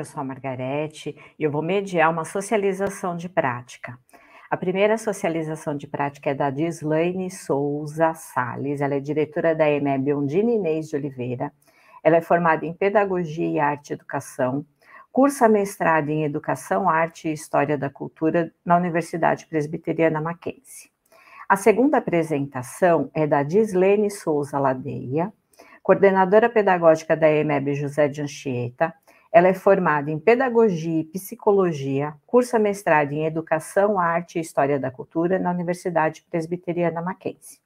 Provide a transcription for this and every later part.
eu sou a Margarete e eu vou mediar uma socialização de prática. A primeira socialização de prática é da Dislaine Souza Sales, ela é diretora da EMEB Ondina Inês de Oliveira, ela é formada em Pedagogia e Arte e Educação, cursa mestrado em Educação, Arte e História da Cultura na Universidade Presbiteriana Mackenzie. A segunda apresentação é da Dislene Souza Ladeia, coordenadora pedagógica da EMEB José de Anchieta, ela é formada em Pedagogia e Psicologia, cursa mestrado em Educação, Arte e História da Cultura na Universidade Presbiteriana Mackenzie.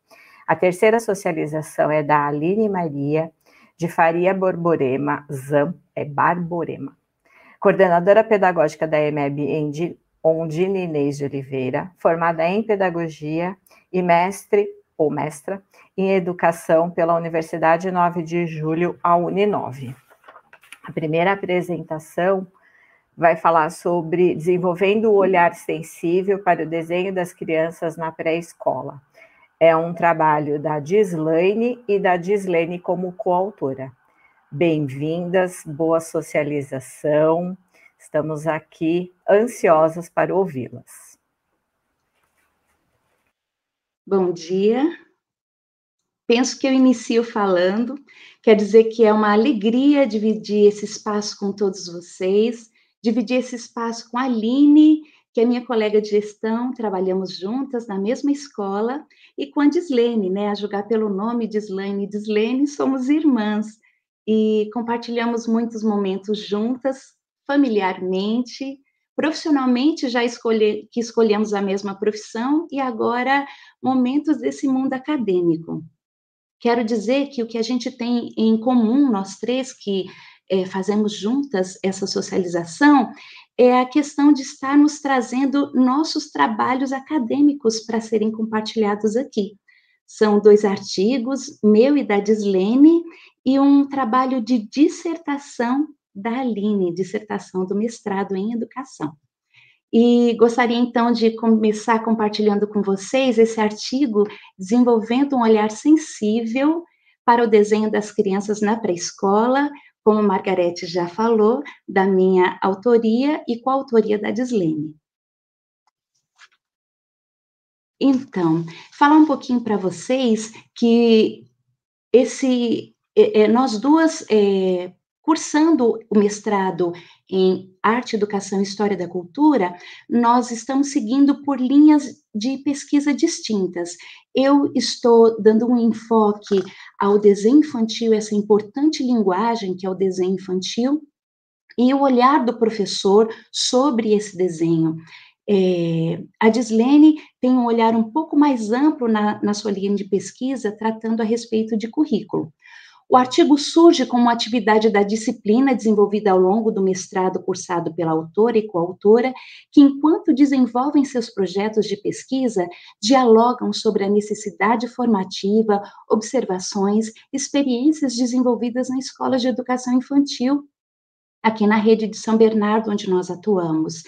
A terceira socialização é da Aline Maria de Faria Borborema, ZAM, é Barborema. Coordenadora pedagógica da EMEB em Ondina Inês de Oliveira, formada em Pedagogia e mestre ou mestra em Educação pela Universidade 9 de Julho, a Uninove. A primeira apresentação vai falar sobre desenvolvendo o olhar sensível para o desenho das crianças na pré-escola. É um trabalho da Gislaine e da Gislaine como coautora. Bem-vindas, boa socialização. Estamos aqui ansiosas para ouvi-las. Bom dia, penso que eu inicio falando, quer dizer que é uma alegria dividir esse espaço com todos vocês, dividir esse espaço com a Aline, que é minha colega de gestão, trabalhamos juntas na mesma escola, e com a Dislene, né, a julgar pelo nome Dislene e Dislene, somos irmãs, e compartilhamos muitos momentos juntas, familiarmente, profissionalmente já escolhe, que escolhemos a mesma profissão, e agora momentos desse mundo acadêmico. Quero dizer que o que a gente tem em comum, nós três que é, fazemos juntas essa socialização, é a questão de estarmos trazendo nossos trabalhos acadêmicos para serem compartilhados aqui. São dois artigos, meu e da Dislene, e um trabalho de dissertação da Aline, dissertação do mestrado em educação. E gostaria então de começar compartilhando com vocês esse artigo desenvolvendo um olhar sensível para o desenho das crianças na pré-escola, como Margarete já falou, da minha autoria e com a autoria da Dislene. Então, falar um pouquinho para vocês que esse, é, nós duas é, cursando o mestrado em Arte, Educação e História da Cultura, nós estamos seguindo por linhas de pesquisa distintas. Eu estou dando um enfoque ao desenho infantil, essa importante linguagem que é o desenho infantil, e o olhar do professor sobre esse desenho. É, a Dislene tem um olhar um pouco mais amplo na, na sua linha de pesquisa, tratando a respeito de currículo. O artigo surge como atividade da disciplina desenvolvida ao longo do mestrado cursado pela autora e coautora, que, enquanto desenvolvem seus projetos de pesquisa, dialogam sobre a necessidade formativa, observações, experiências desenvolvidas na escola de educação infantil, aqui na rede de São Bernardo, onde nós atuamos.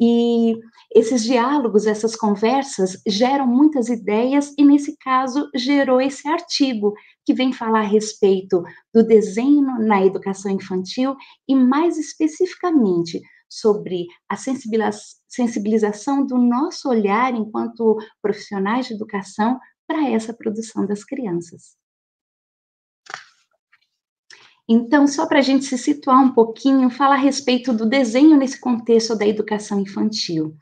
E esses diálogos, essas conversas geram muitas ideias, e nesse caso gerou esse artigo, que vem falar a respeito do desenho na educação infantil e, mais especificamente, sobre a sensibilização do nosso olhar enquanto profissionais de educação para essa produção das crianças. Então, só para a gente se situar um pouquinho, falar a respeito do desenho nesse contexto da educação infantil.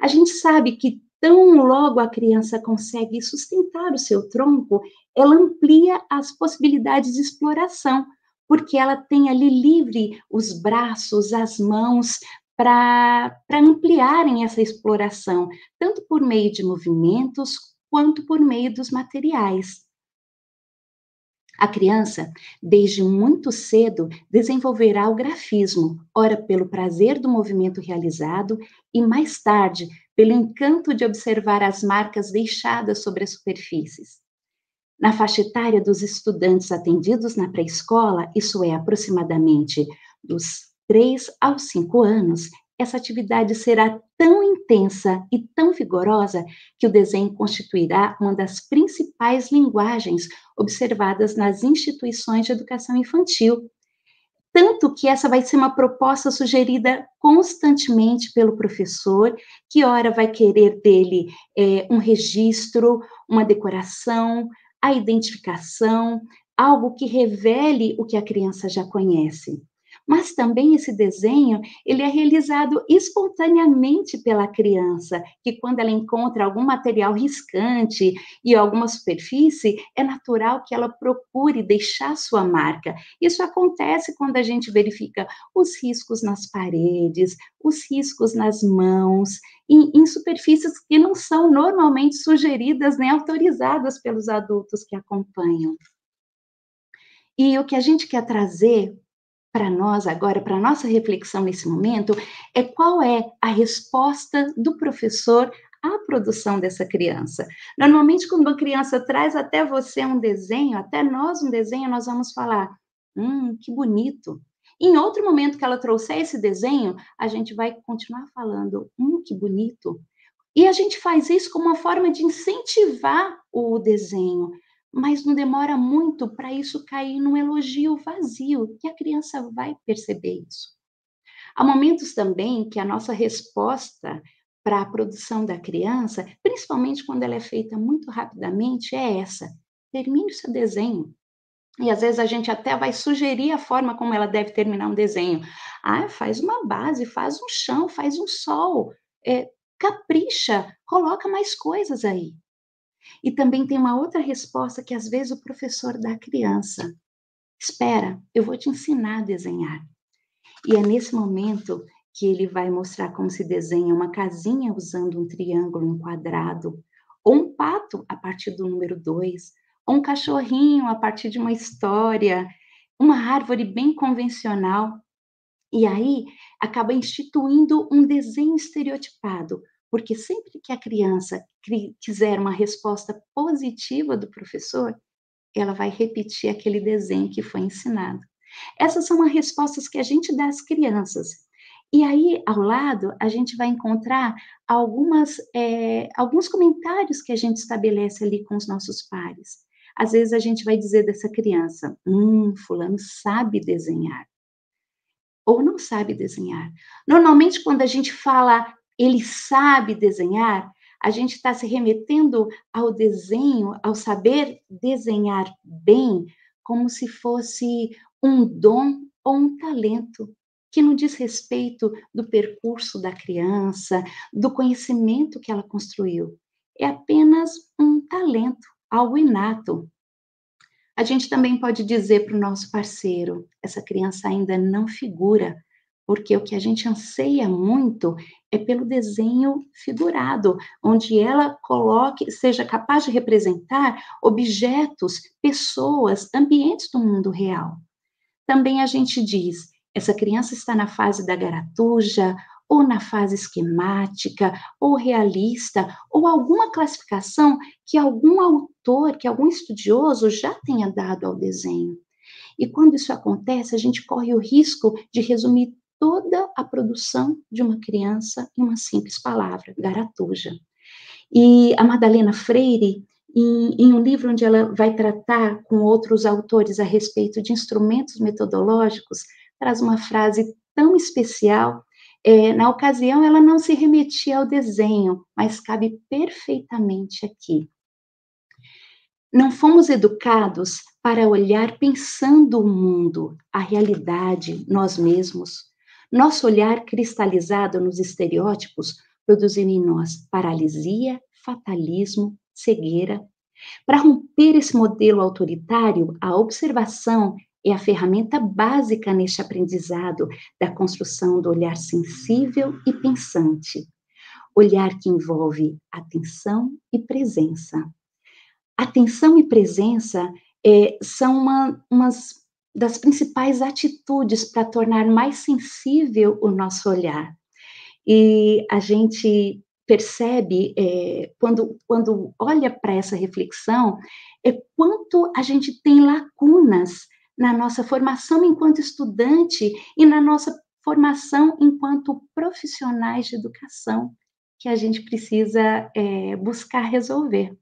A gente sabe que tão logo a criança consegue sustentar o seu tronco, ela amplia as possibilidades de exploração, porque ela tem ali livre os braços, as mãos, para ampliarem essa exploração, tanto por meio de movimentos quanto por meio dos materiais. A criança, desde muito cedo, desenvolverá o grafismo, ora pelo prazer do movimento realizado e mais tarde pelo encanto de observar as marcas deixadas sobre as superfícies. Na faixa etária dos estudantes atendidos na pré-escola, isso é aproximadamente dos 3 aos 5 anos, essa atividade será tão intensa e tão vigorosa que o desenho constituirá uma das principais linguagens observadas nas instituições de educação infantil. tanto que essa vai ser uma proposta sugerida constantemente pelo professor, que ora vai querer dele é, um registro, uma decoração, a identificação, algo que revele o que a criança já conhece mas também esse desenho, ele é realizado espontaneamente pela criança, que quando ela encontra algum material riscante e alguma superfície, é natural que ela procure deixar sua marca. Isso acontece quando a gente verifica os riscos nas paredes, os riscos nas mãos, em, em superfícies que não são normalmente sugeridas nem autorizadas pelos adultos que acompanham. E o que a gente quer trazer para nós agora, para nossa reflexão nesse momento, é qual é a resposta do professor à produção dessa criança. Normalmente, quando uma criança traz até você um desenho, até nós um desenho, nós vamos falar: hum, que bonito. Em outro momento que ela trouxer esse desenho, a gente vai continuar falando: hum, que bonito. E a gente faz isso como uma forma de incentivar o desenho, mas não demora muito para isso cair num elogio vazio, que a criança vai perceber isso. Há momentos também que a nossa resposta para a produção da criança, principalmente quando ela é feita muito rapidamente, é essa: termine o seu desenho. E às vezes a gente até vai sugerir a forma como ela deve terminar um desenho. Ah, faz uma base, faz um chão, faz um sol, é, capricha, coloca mais coisas aí. E também tem uma outra resposta que às vezes o professor dá à criança. Espera, eu vou te ensinar a desenhar. E é nesse momento que ele vai mostrar como se desenha uma casinha usando um triângulo, um quadrado, ou um pato a partir do número 2, ou um cachorrinho a partir de uma história, uma árvore bem convencional. E aí acaba instituindo um desenho estereotipado, porque sempre que a criança quiser uma resposta positiva do professor, ela vai repetir aquele desenho que foi ensinado. Essas são as respostas que a gente dá às crianças. E aí, ao lado, a gente vai encontrar algumas, é, alguns comentários que a gente estabelece ali com os nossos pares. Às vezes a gente vai dizer dessa criança: hum, fulano sabe desenhar. Ou não sabe desenhar. Normalmente, quando a gente fala ele sabe desenhar, a gente está se remetendo ao desenho, ao saber desenhar bem, como se fosse um dom ou um talento, que não diz respeito do percurso da criança, do conhecimento que ela construiu. É apenas um talento, algo inato. A gente também pode dizer para o nosso parceiro: essa criança ainda não figura porque o que a gente anseia muito é pelo desenho figurado, onde ela coloque, seja capaz de representar objetos, pessoas, ambientes do mundo real. Também a gente diz, essa criança está na fase da garatuja, ou na fase esquemática, ou realista, ou alguma classificação que algum autor, que algum estudioso já tenha dado ao desenho. E quando isso acontece, a gente corre o risco de resumir toda a produção de uma criança em uma simples palavra, garatuja. E a Madalena Freire, em, em, um livro onde ela vai tratar com outros autores a respeito de instrumentos metodológicos, traz uma frase tão especial. É, na ocasião, ela não se remetia ao desenho, mas cabe perfeitamente aqui. Não fomos educados para olhar pensando o mundo, a realidade, nós mesmos. Nosso olhar cristalizado nos estereótipos produziu em nós paralisia, fatalismo, cegueira. Para romper esse modelo autoritário, a observação é a ferramenta básica neste aprendizado da construção do olhar sensível e pensante. Olhar que envolve atenção e presença. Atenção e presença é, são uma, umas das principais atitudes para tornar mais sensível o nosso olhar. E a gente percebe, é, quando, quando olha para essa reflexão, é quanto a gente tem lacunas na nossa formação enquanto estudante e na nossa formação enquanto profissionais de educação, que a gente precisa é, buscar resolver.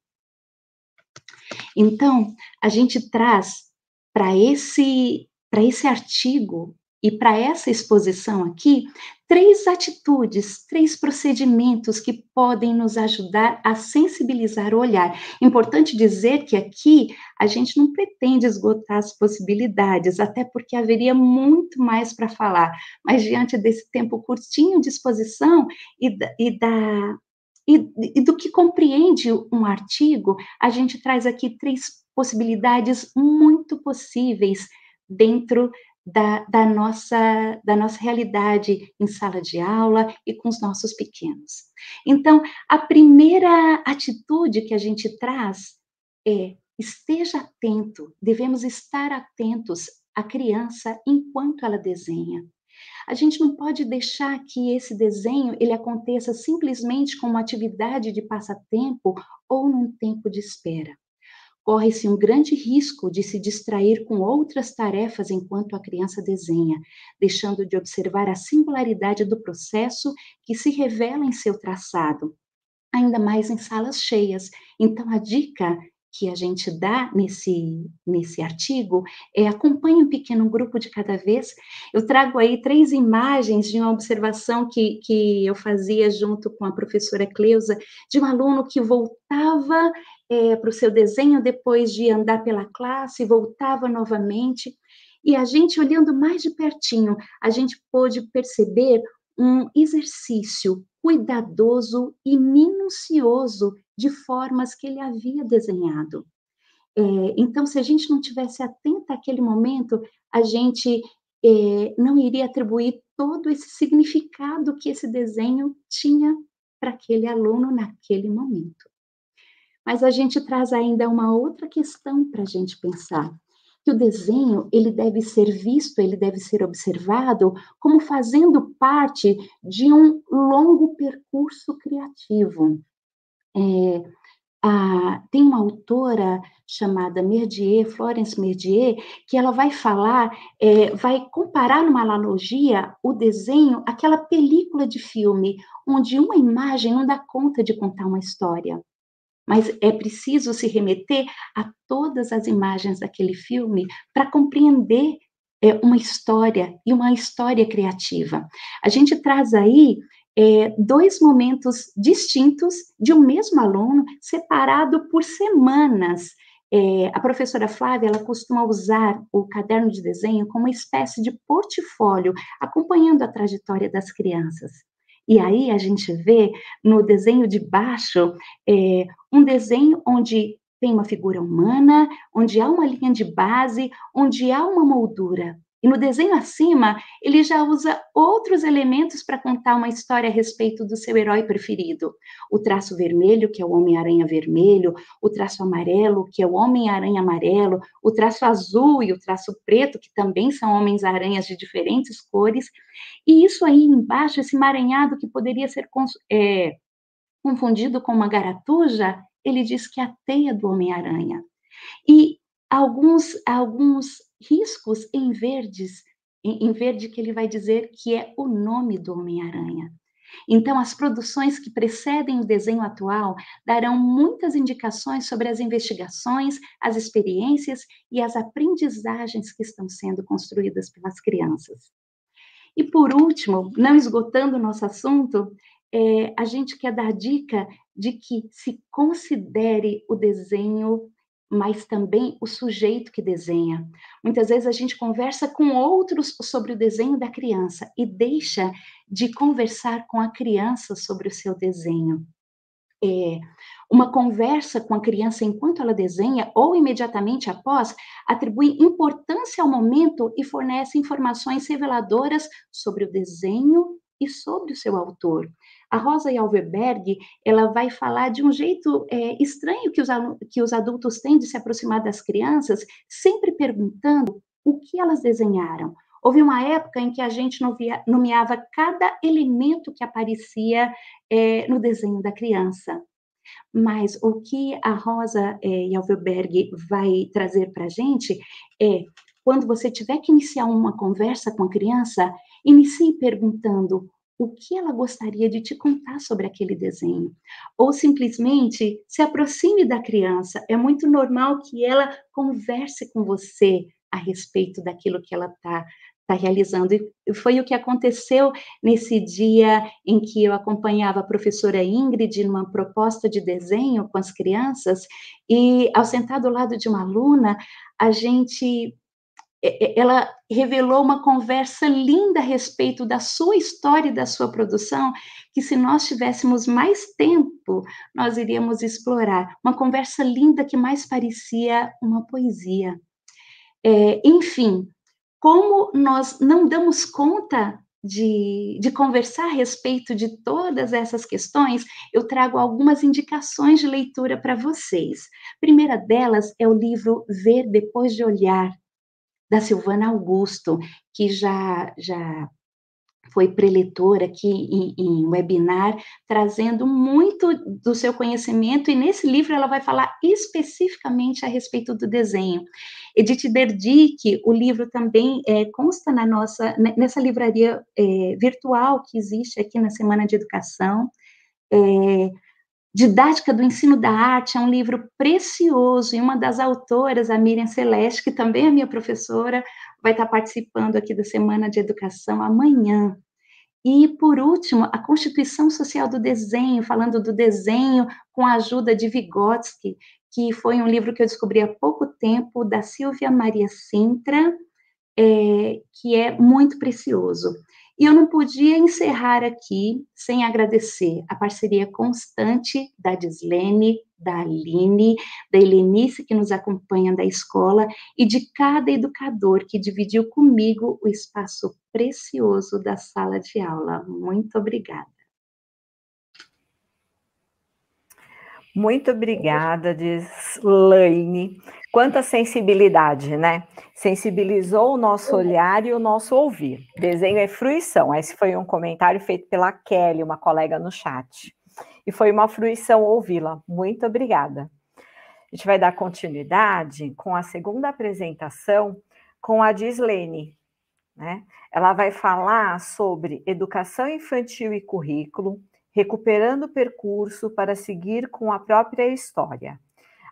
Então, a gente traz para esse para esse artigo e para essa exposição aqui, três atitudes, três procedimentos que podem nos ajudar a sensibilizar o olhar. Importante dizer que aqui a gente não pretende esgotar as possibilidades, até porque haveria muito mais para falar, mas diante desse tempo curtinho de exposição e da, e da e, e do que compreende um artigo, a gente traz aqui três possibilidades muito possíveis dentro da, da, nossa, da nossa realidade em sala de aula e com os nossos pequenos. Então, a primeira atitude que a gente traz é esteja atento, devemos estar atentos à criança enquanto ela desenha. A gente não pode deixar que esse desenho ele aconteça simplesmente como atividade de passatempo ou num tempo de espera corre-se um grande risco de se distrair com outras tarefas enquanto a criança desenha, deixando de observar a singularidade do processo que se revela em seu traçado, ainda mais em salas cheias. Então, a dica que a gente dá nesse, nesse artigo é acompanhe um pequeno grupo de cada vez. Eu trago aí três imagens de uma observação que, que eu fazia junto com a professora Cleusa, de um aluno que voltava é, para o seu desenho depois de andar pela classe, voltava novamente. E a gente, olhando mais de pertinho, a gente pôde perceber um exercício cuidadoso e minucioso de formas que ele havia desenhado. É, então, se a gente não tivesse atenta àquele momento, a gente é, não iria atribuir todo esse significado que esse desenho tinha para aquele aluno naquele momento. Mas a gente traz ainda uma outra questão para a gente pensar que o desenho ele deve ser visto, ele deve ser observado como fazendo parte de um longo percurso criativo. É, a, tem uma autora chamada Merdier, Florence Merdier, que ela vai falar, é, vai comparar numa analogia o desenho, aquela película de filme, onde uma imagem não dá conta de contar uma história. Mas é preciso se remeter a todas as imagens daquele filme para compreender é, uma história e uma história criativa. A gente traz aí é, dois momentos distintos de um mesmo aluno, separado por semanas. É, a professora Flávia, ela costuma usar o caderno de desenho como uma espécie de portfólio, acompanhando a trajetória das crianças. E aí a gente vê no desenho de baixo é, um desenho onde tem uma figura humana, onde há uma linha de base, onde há uma moldura. E no desenho acima, ele já usa outros elementos para contar uma história a respeito do seu herói preferido. O traço vermelho, que é o Homem-Aranha vermelho, o traço amarelo, que é o Homem-Aranha amarelo, o traço azul e o traço preto, que também são Homens-Aranhas de diferentes cores. E isso aí embaixo, esse emaranhado que poderia ser é, confundido com uma garatuja, ele diz que é a teia do Homem-Aranha. E alguns, alguns riscos em verdes, em, em verde que ele vai dizer que é o nome do Homem-Aranha. Então, as produções que precedem o desenho atual darão muitas indicações sobre as investigações, as experiências e as aprendizagens que estão sendo construídas pelas crianças. E, por último, não esgotando o nosso assunto, é, a gente quer dar dica de que se considere o desenho mas também o sujeito que desenha. Muitas vezes a gente conversa com outros sobre o desenho da criança e deixa de conversar com a criança sobre o seu desenho. É, uma conversa com a criança enquanto ela desenha ou imediatamente após atribui importância ao momento e fornece informações reveladoras sobre o desenho e sobre o seu autor. A Rosa Alverberg, ela vai falar de um jeito é, estranho que os, que os adultos têm de se aproximar das crianças, sempre perguntando o que elas desenharam. Houve uma época em que a gente nomeava cada elemento que aparecia é, no desenho da criança. Mas o que a Rosa é, Alverberg vai trazer para a gente é quando você tiver que iniciar uma conversa com a criança, inicie perguntando o que ela gostaria de te contar sobre aquele desenho. Ou simplesmente se aproxime da criança. É muito normal que ela converse com você a respeito daquilo que ela está está realizando. E foi o que aconteceu nesse dia em que eu acompanhava a professora Ingrid numa proposta de desenho com as crianças, e ao sentar do lado de uma aluna, a gente ela revelou uma conversa linda a respeito da sua história e da sua produção, que se nós tivéssemos mais tempo, nós iríamos explorar. Uma conversa linda que mais parecia uma poesia. É, enfim, como nós não damos conta de, de, conversar a respeito de todas essas questões, eu trago algumas indicações de leitura para vocês. A primeira delas é o livro Ver Depois de Olhar, da Silvana Augusto, que já, já foi preletora aqui em, em, webinar, trazendo muito do seu conhecimento, e nesse livro ela vai falar especificamente a respeito do desenho. Edith Derdick, o livro também é, consta na nossa, nessa livraria é, virtual que existe aqui na Semana de Educação, é, Didática do Ensino da Arte é um livro precioso e uma das autoras, a Miriam Celeste, que também é minha professora, vai estar participando aqui da Semana de Educação amanhã. E, por último, a Constituição Social do Desenho, falando do desenho com a ajuda de Vygotsky, que foi um livro que eu descobri há pouco tempo, da Silvia Maria Sintra, é, que é muito precioso. E eu não podia encerrar aqui sem agradecer a parceria constante da Dislene, da Aline, da Helenice, que nos acompanha da escola, e de cada educador que dividiu comigo o espaço precioso da sala de aula. Muito obrigada. Muito obrigada, Dislaine. Quanta sensibilidade, né? Sensibilizou o nosso olhar e o nosso ouvir. Desenho é fruição. Esse foi um comentário feito pela Kelly, uma colega no chat. E foi uma fruição ouvi-la. Muito obrigada. A gente vai dar continuidade com a segunda apresentação com a Dislene. Né? Ela vai falar sobre educação infantil e currículo, recuperando o percurso para seguir com a própria história.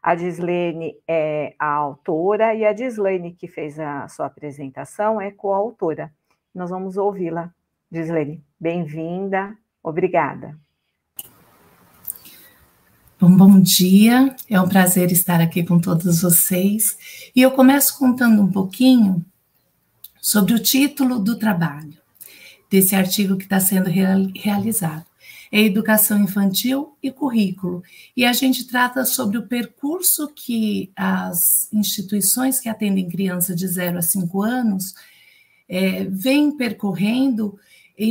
A Dislene é a autora e a Dislene, que fez a sua apresentação, é coautora. Nós vamos ouvi-la. Dislene, bem-vinda, obrigada. Bom, bom dia, é um prazer estar aqui com todos vocês. E eu começo contando um pouquinho sobre o título do trabalho, desse artigo que está sendo realizado é educação infantil e currículo. E a gente trata sobre o percurso que as instituições que atendem crianças de 0 a 5 anos é, vêm percorrendo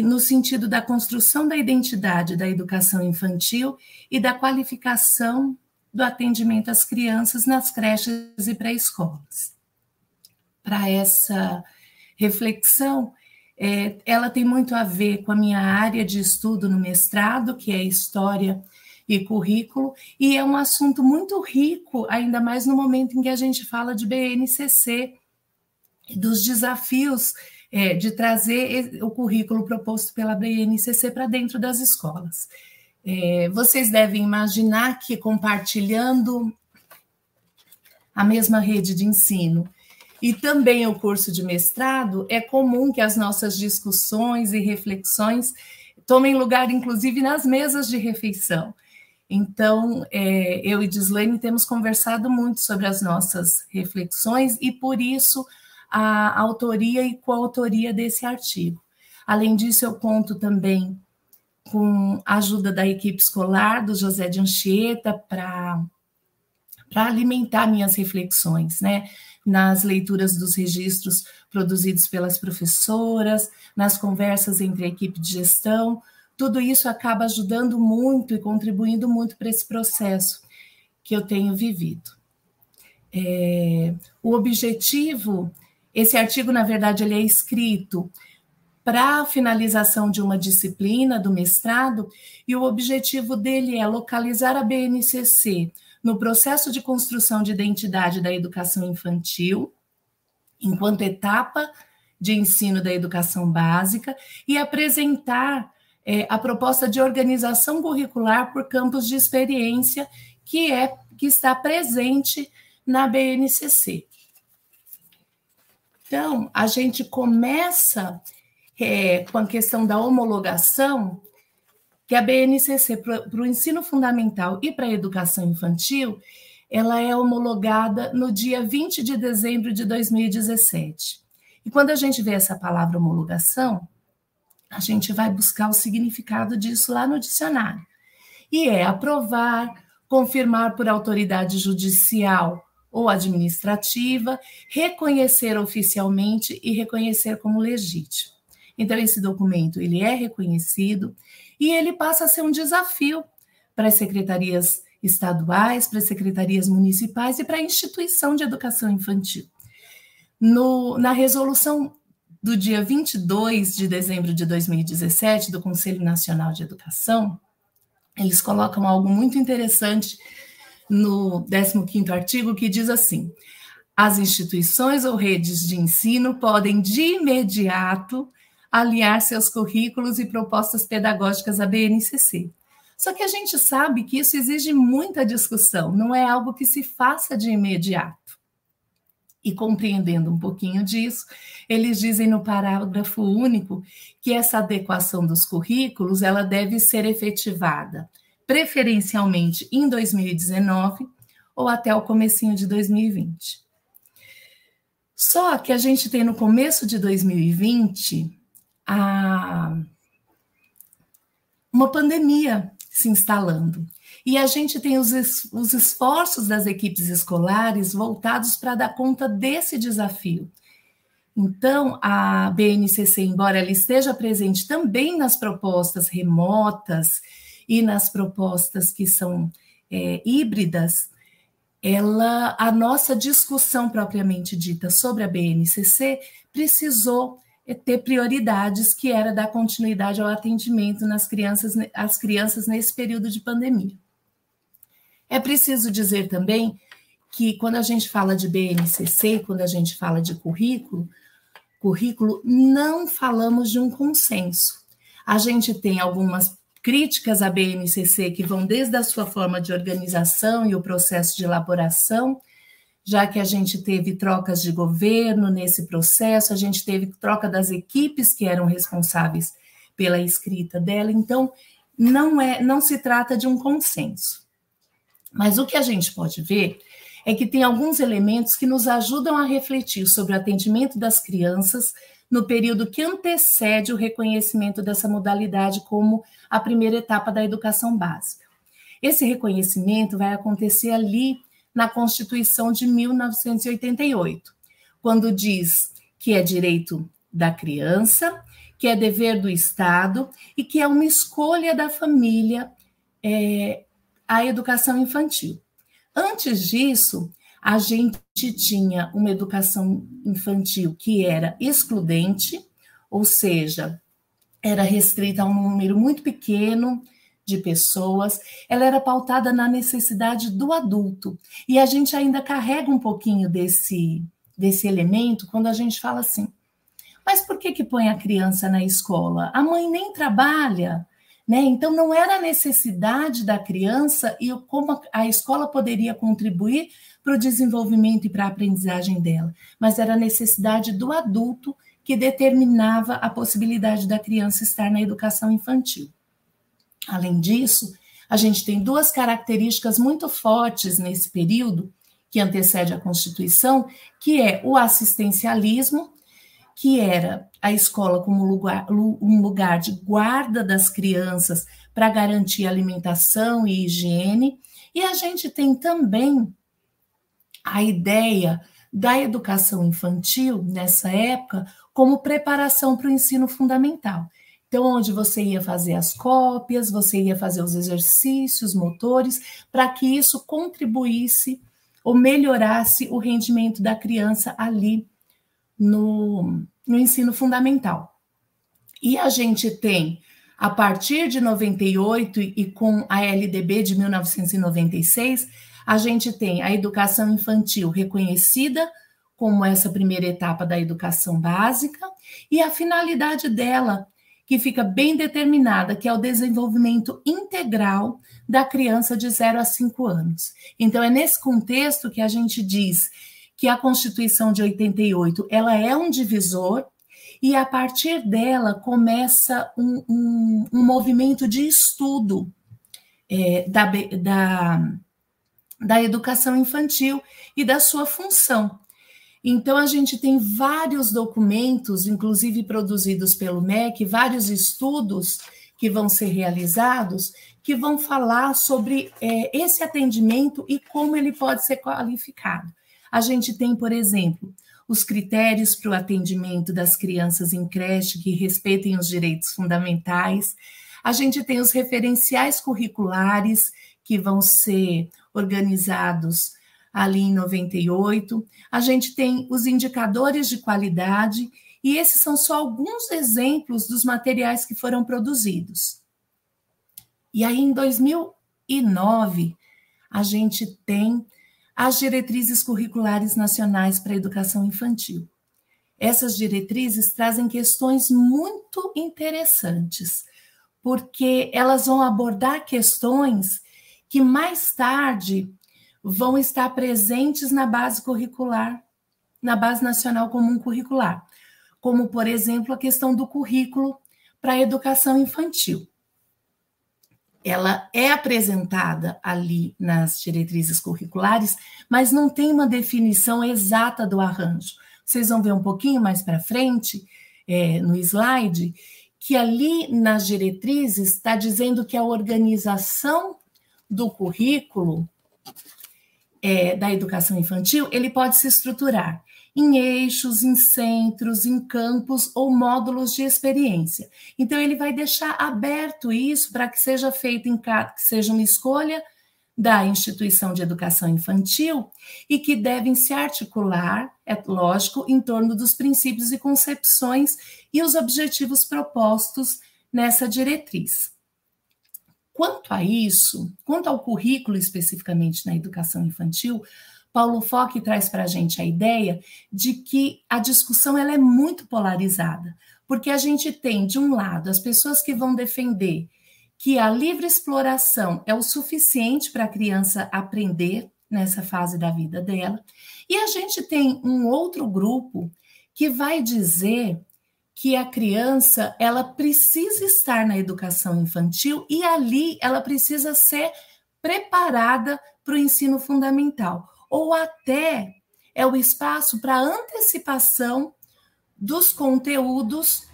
no sentido da construção da identidade da educação infantil e da qualificação do atendimento às crianças nas creches e pré-escolas. Para essa reflexão, é, ela tem muito a ver com a minha área de estudo no mestrado, que é História e Currículo, e é um assunto muito rico, ainda mais no momento em que a gente fala de BNCC, dos desafios é, de trazer o currículo proposto pela BNCC para dentro das escolas. É, vocês devem imaginar que compartilhando a mesma rede de ensino e também o curso de mestrado, é comum que as nossas discussões e reflexões tomem lugar, inclusive, nas mesas de refeição. Então, é, eu e Dislane temos conversado muito sobre as nossas reflexões e, por isso, a autoria e coautoria desse artigo. Além disso, eu conto também com a ajuda da equipe escolar do José de Anchieta para alimentar minhas reflexões, né? Nas leituras dos registros produzidos pelas professoras, nas conversas entre a equipe de gestão, tudo isso acaba ajudando muito e contribuindo muito para esse processo que eu tenho vivido. É, o objetivo, esse artigo, na verdade, ele é escrito para a finalização de uma disciplina do mestrado, e o objetivo dele é localizar a BNCC no processo de construção de identidade da educação infantil, enquanto etapa de ensino da educação básica, e apresentar é, a proposta de organização curricular por campos de experiência que é que está presente na BNCC. Então, a gente começa é, com a questão da homologação, que a BNCC para o ensino fundamental e para a educação infantil, ela é homologada no dia 20 de dezembro de 2017. E quando a gente vê essa palavra homologação, a gente vai buscar o significado disso lá no dicionário. E é aprovar, confirmar por autoridade judicial ou administrativa, reconhecer oficialmente e reconhecer como legítimo. Então esse documento ele é reconhecido e ele passa a ser um desafio para as secretarias estaduais, para as secretarias municipais e para a instituição de educação infantil. No, na resolução do dia 22 de dezembro de 2017 do Conselho Nacional de Educação, eles colocam algo muito interessante no 15º artigo que diz assim: as instituições ou redes de ensino podem de imediato aliar seus currículos e propostas pedagógicas à BNCC. Só que a gente sabe que isso exige muita discussão, não é algo que se faça de imediato. E compreendendo um pouquinho disso, eles dizem no parágrafo único que essa adequação dos currículos ela deve ser efetivada preferencialmente em 2019 ou até o comecinho de 2020. Só que a gente tem no começo de 2020 a uma pandemia se instalando. E a gente tem os, os esforços das equipes escolares voltados para dar conta desse desafio. Então, a BNCC, embora ela esteja presente também nas propostas remotas e nas propostas que são é, híbridas, ela, a nossa discussão propriamente dita sobre a BNCC precisou ter prioridades que era dar continuidade ao atendimento nas crianças, às crianças nesse período de pandemia. É preciso dizer também que quando a gente fala de BNCC, quando a gente fala de currículo, currículo não falamos de um consenso. A gente tem algumas críticas à BNCC que vão desde a sua forma de organização e o processo de elaboração, já que a gente teve trocas de governo nesse processo, a gente teve troca das equipes que eram responsáveis pela escrita dela, então não é, não se trata de um consenso. Mas o que a gente pode ver é que tem alguns elementos que nos ajudam a refletir sobre o atendimento das crianças no período que antecede o reconhecimento dessa modalidade como a primeira etapa da educação básica. Esse reconhecimento vai acontecer ali na Constituição de 1988, quando diz que é direito da criança, que é dever do Estado e que é uma escolha da família é, a educação infantil. Antes disso, a gente tinha uma educação infantil que era excludente, ou seja, era restrita a um número muito pequeno de pessoas, ela era pautada na necessidade do adulto. E a gente ainda carrega um pouquinho desse, desse elemento quando a gente fala assim: mas por que, que põe a criança na escola? A mãe nem trabalha. Né? Então, não era a necessidade da criança e como a escola poderia contribuir para o desenvolvimento e para a aprendizagem dela, mas era a necessidade do adulto que determinava a possibilidade da criança estar na educação infantil. Além disso, a gente tem duas características muito fortes nesse período que antecede a Constituição, que é o assistencialismo, que era a escola como lugar, um lugar de guarda das crianças para garantir alimentação e higiene, e a gente tem também a ideia da educação infantil nessa época como preparação para o ensino fundamental. Então, onde você ia fazer as cópias, você ia fazer os exercícios motores, para que isso contribuísse ou melhorasse o rendimento da criança ali no, no ensino fundamental. E a gente tem, a partir de 98 e com a LDB de 1996, a gente tem a educação infantil reconhecida como essa primeira etapa da educação básica e a finalidade dela, que fica bem determinada, que é o desenvolvimento integral da criança de 0 a 5 anos. Então, é nesse contexto que a gente diz que a Constituição de 88 ela é um divisor e a partir dela começa um, um, um movimento de estudo é, da, da, da educação infantil e da sua função. Então, a gente tem vários documentos, inclusive produzidos pelo MEC, vários estudos que vão ser realizados, que vão falar sobre é, esse atendimento e como ele pode ser qualificado. A gente tem, por exemplo, os critérios para o atendimento das crianças em creche que respeitem os direitos fundamentais. A gente tem os referenciais curriculares que vão ser organizados ali em 98. A gente tem os indicadores de qualidade e esses são só alguns exemplos dos materiais que foram produzidos. E aí em 2009 a gente tem as diretrizes curriculares nacionais para a educação infantil. Essas diretrizes trazem questões muito interessantes, porque elas vão abordar questões que mais tarde vão estar presentes na base curricular, na base nacional comum curricular, como, por exemplo, a questão do currículo para a educação infantil ela é apresentada ali nas diretrizes curriculares, mas não tem uma definição exata do arranjo. Vocês vão ver um pouquinho mais para frente, é, no slide, que ali nas diretrizes está dizendo que a organização do currículo é, da educação infantil ele pode se estruturar em eixos, em centros, em campos ou módulos de experiência. Então, ele vai deixar aberto isso para que seja feito em que seja uma escolha da instituição de educação infantil e que devem se articular, é lógico, em torno dos princípios e concepções e os objetivos propostos nessa diretriz. Quanto a isso, quanto ao currículo especificamente na educação infantil, Paulo Fock traz para a gente a ideia de que a discussão ela é muito polarizada, porque a gente tem, de um lado, as pessoas que vão defender que a livre exploração é o suficiente para a criança aprender nessa fase da vida dela, e a gente tem um outro grupo que vai dizer que a criança ela precisa estar na educação infantil e ali ela precisa ser preparada para o ensino fundamental ou até é o espaço para antecipação dos conteúdos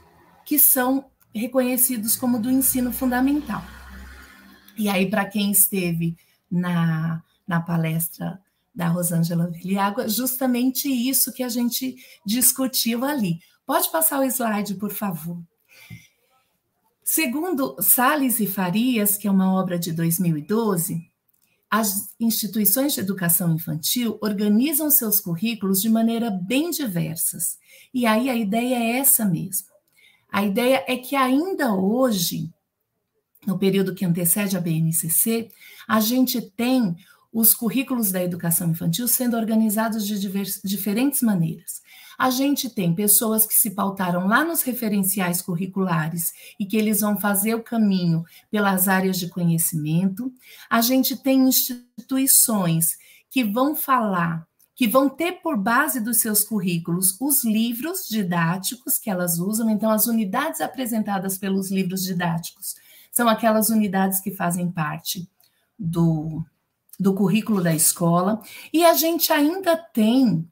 que são reconhecidos como do ensino fundamental. E aí, para quem esteve na, na palestra da Rosângela Viliágua, justamente isso que a gente discutiu ali. Pode passar o slide, por favor. Segundo Sales e Farias, que é uma obra de 2012, as instituições de educação infantil organizam seus currículos de maneira bem diversas. E aí a ideia é essa mesmo. A ideia é que ainda hoje, no período que antecede a BNCC, a gente tem os currículos da educação infantil sendo organizados de diferentes maneiras. A gente tem pessoas que se pautaram lá nos referenciais curriculares e que eles vão fazer o caminho pelas áreas de conhecimento. A gente tem instituições que vão falar, que vão ter por base dos seus currículos os livros didáticos que elas usam. Então, as unidades apresentadas pelos livros didáticos são aquelas unidades que fazem parte do, do currículo da escola. E a gente ainda tem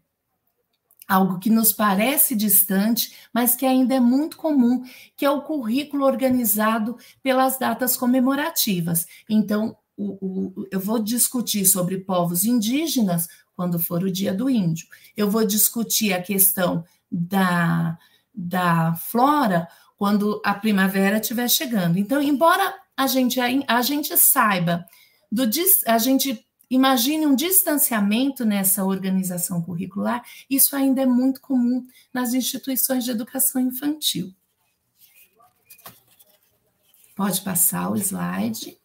algo que nos parece distante, mas que ainda é muito comum, que é o currículo organizado pelas datas comemorativas. Então, o, o, eu vou discutir sobre povos indígenas quando for o dia do índio. Eu vou discutir a questão da, da flora quando a primavera estiver chegando. Então, embora a gente, a, a gente saiba, do, a gente Imagine um distanciamento nessa organização curricular, isso ainda é muito comum nas instituições de educação infantil. Pode passar o slide.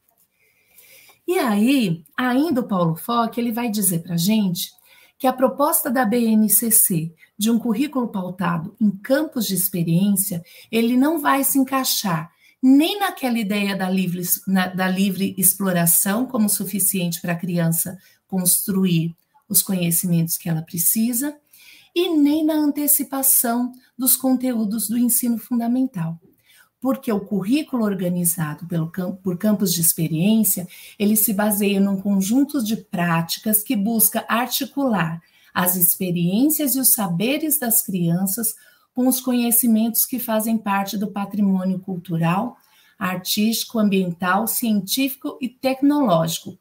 E aí, ainda o Paulo Fock, ele vai dizer para a gente que a proposta da BNCC de um currículo pautado em campos de experiência, ele não vai se encaixar nem naquela ideia da livre, na, da livre exploração como suficiente para a criança construir os conhecimentos que ela precisa e nem na antecipação dos conteúdos do ensino fundamental. Porque o currículo organizado pelo, por campos de experiência, ele se baseia num conjunto de práticas que busca articular as experiências e os saberes das crianças com os conhecimentos que fazem parte do patrimônio cultural, artístico, ambiental, científico e tecnológico,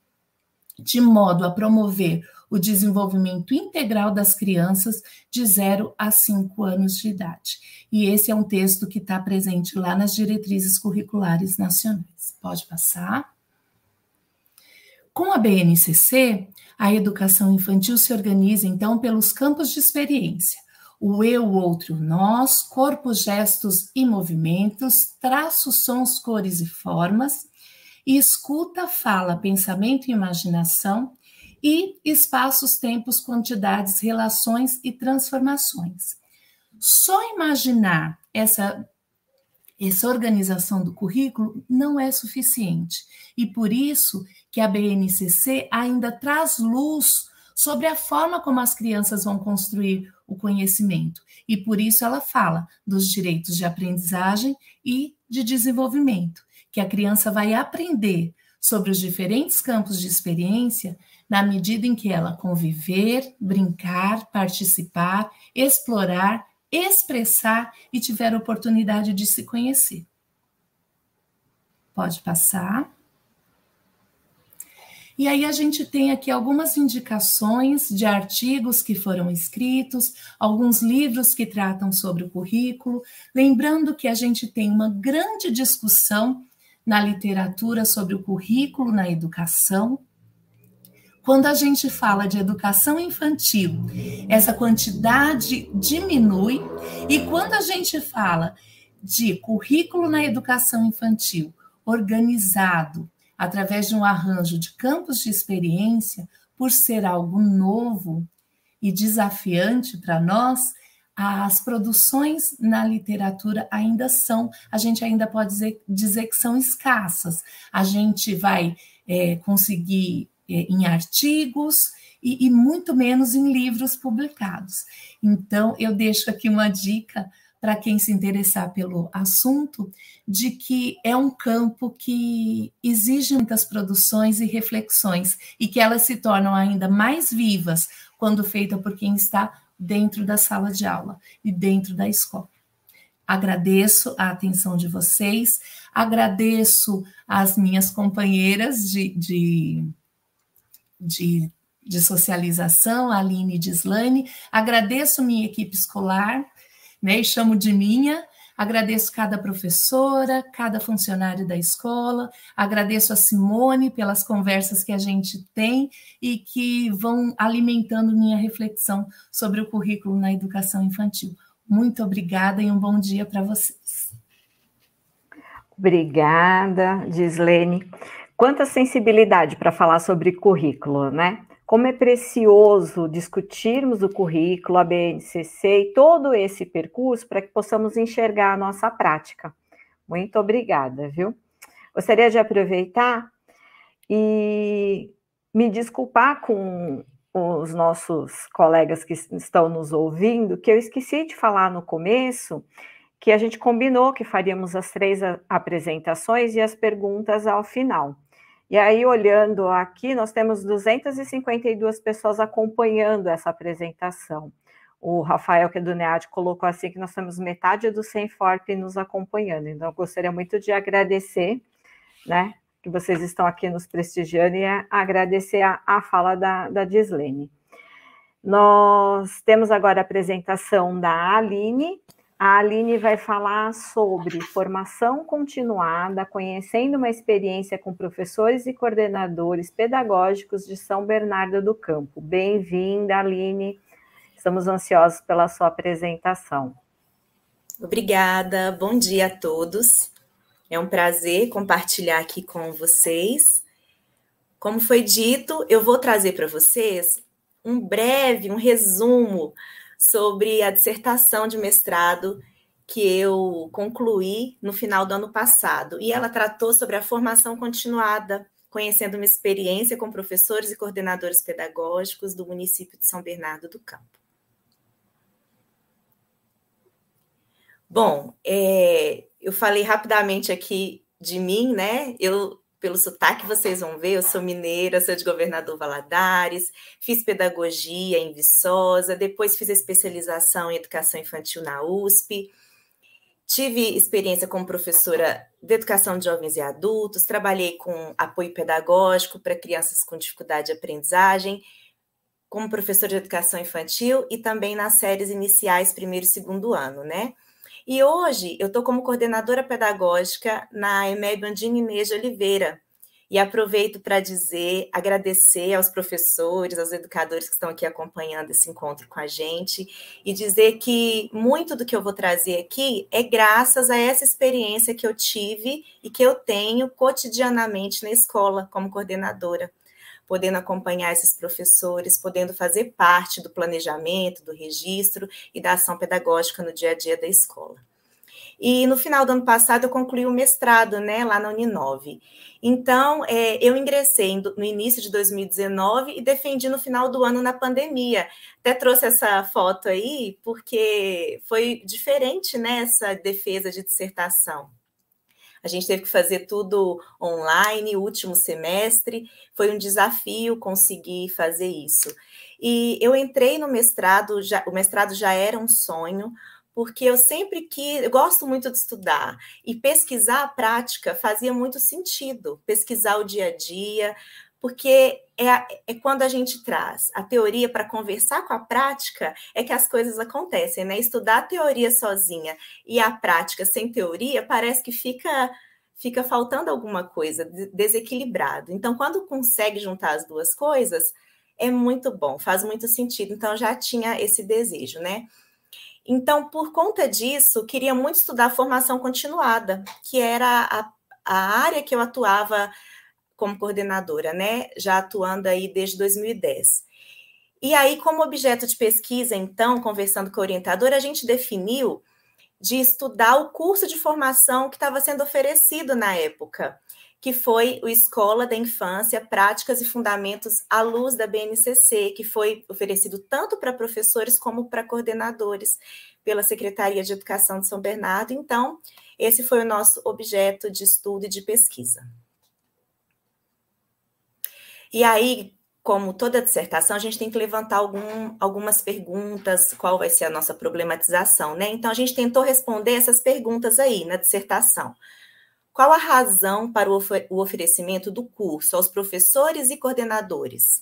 de modo a promover o desenvolvimento integral das crianças de 0 a 5 anos de idade. E esse é um texto que está presente lá nas diretrizes curriculares nacionais. Pode passar. Com a BNCC, a educação infantil se organiza, então, pelos campos de experiência. O eu, o outro, o nós, corpos, gestos e movimentos, traços, sons, cores e formas, e escuta, fala, pensamento e imaginação, e espaços, tempos, quantidades, relações e transformações. Só imaginar essa essa organização do currículo não é suficiente. E por isso que a BNCC ainda traz luz sobre a forma como as crianças vão construir o conhecimento. E por isso ela fala dos direitos de aprendizagem e de desenvolvimento, que a criança vai aprender sobre os diferentes campos de experiência na medida em que ela conviver, brincar, participar, explorar, expressar e tiver oportunidade de se conhecer. Pode passar. E aí a gente tem aqui algumas indicações de artigos que foram escritos, alguns livros que tratam sobre o currículo, lembrando que a gente tem uma grande discussão na literatura sobre o currículo na educação. Quando a gente fala de educação infantil, essa quantidade diminui, e quando a gente fala de currículo na educação infantil organizado, através de um arranjo de campos de experiência, por ser algo novo e desafiante para nós, as produções na literatura ainda são, a gente ainda pode dizer, dizer que são escassas. A gente vai é, conseguir é, em artigos e, e muito menos em livros publicados. Então, eu deixo aqui uma dica para quem se interessar pelo assunto, de que é um campo que exige muitas produções e reflexões e que elas se tornam ainda mais vivas quando feita por quem está dentro da sala de aula e dentro da escola. Agradeço a atenção de vocês, agradeço as minhas companheiras de, de, de, de socialização, a Aline e Dislane, agradeço minha equipe escolar, né, e chamo de minha. Agradeço cada professora, cada funcionário da escola, agradeço a Simone pelas conversas que a gente tem e que vão alimentando minha reflexão sobre o currículo na educação infantil. Muito obrigada e um bom dia para vocês. Obrigada, Gislene. Quanta sensibilidade para falar sobre currículo, né? Como é precioso discutirmos o currículo, a BNCC e todo esse percurso para que possamos enxergar a nossa prática. Muito obrigada, viu? Gostaria de aproveitar e me desculpar com os nossos colegas que estão nos ouvindo, que eu esqueci de falar no começo que a gente combinou que faríamos as três apresentações e as perguntas ao final. E aí, olhando aqui, nós temos 252 pessoas acompanhando essa apresentação. O Rafael, que é do NEAD, colocou assim que nós temos metade do Senforp nos acompanhando. Então, eu gostaria muito de agradecer, né, que vocês estão aqui nos prestigiando e agradecer a, a fala da, da Gislene. Nós temos agora a apresentação da Aline, a Aline vai falar sobre formação continuada, conhecendo uma experiência com professores e coordenadores pedagógicos de São Bernardo do Campo. Bem-vinda, Aline. Estamos ansiosos pela sua apresentação. Obrigada, bom dia a todos. É um prazer compartilhar aqui com vocês. Como foi dito, eu vou trazer para vocês um breve, um resumo sobre a dissertação de mestrado que eu concluí no final do ano passado. E ela tratou sobre a formação continuada conhecendo uma experiência com professores e coordenadores pedagógicos do município de São Bernardo do Campo. Bom, é, eu falei rapidamente aqui de mim, né? Eu, pelo sotaque, vocês vão ver, eu sou mineira, sou de Governador Valadares, fiz pedagogia em Viçosa, depois fiz especialização em educação infantil na USP, tive experiência como professora de educação de jovens e adultos, trabalhei com apoio pedagógico para crianças com dificuldade de aprendizagem, como professora de educação infantil e também nas séries iniciais, primeiro e segundo ano, né? E hoje eu estou como coordenadora pedagógica na EMEB Andine Inês de Oliveira. E aproveito para dizer, agradecer aos professores, aos educadores que estão aqui acompanhando esse encontro com a gente e dizer que muito do que eu vou trazer aqui é graças a essa experiência que eu tive e que eu tenho cotidianamente na escola como coordenadora podendo acompanhar esses professores, podendo fazer parte do planejamento, do registro e da ação pedagógica no dia a dia da escola. E no final do ano passado eu concluí o mestrado, né, lá na Uninove. Então, é, eu ingressei no início de 2019 e defendi no final do ano na pandemia. Até trouxe essa foto aí, porque foi diferente, né, essa defesa de dissertação. A gente teve que fazer tudo online, último semestre, foi um desafio conseguir fazer isso. E eu entrei no mestrado, já, o mestrado já era um sonho, porque eu sempre que eu gosto muito de estudar. E pesquisar a prática fazia muito sentido, pesquisar o dia a dia, porque é, é quando a gente traz a teoria para conversar com a prática é que as coisas acontecem, né? Estudar a teoria sozinha e a prática sem teoria parece que fica fica faltando alguma coisa, desequilibrado. Então, quando consegue juntar as duas coisas, é muito bom, faz muito sentido. Então, já tinha esse desejo, né? Então, por conta disso, queria muito estudar formação continuada, que era a, a área que eu atuava como coordenadora, né? Já atuando aí desde 2010. E aí, como objeto de pesquisa, então, conversando com a orientadora, a gente definiu de estudar o curso de formação que estava sendo oferecido na época, que foi o Escola da Infância, Práticas e Fundamentos à Luz da BNCC, que foi oferecido tanto para professores como para coordenadores pela Secretaria de Educação de São Bernardo. Então, esse foi o nosso objeto de estudo e de pesquisa. E aí, como toda dissertação, a gente tem que levantar algum, algumas perguntas, qual vai ser a nossa problematização, né? Então, a gente tentou responder essas perguntas aí na dissertação. Qual a razão para o, o oferecimento do curso aos professores e coordenadores?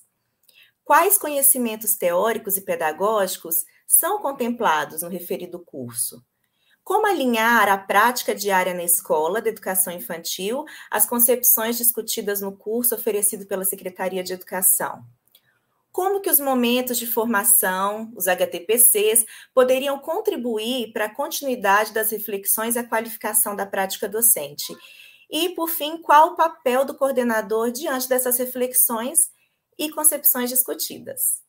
Quais conhecimentos teóricos e pedagógicos são contemplados no referido curso? Como alinhar a prática diária na escola de educação infantil às concepções discutidas no curso oferecido pela Secretaria de Educação? Como que os momentos de formação, os HTPCs, poderiam contribuir para a continuidade das reflexões e a qualificação da prática docente? E, por fim, qual o papel do coordenador diante dessas reflexões e concepções discutidas?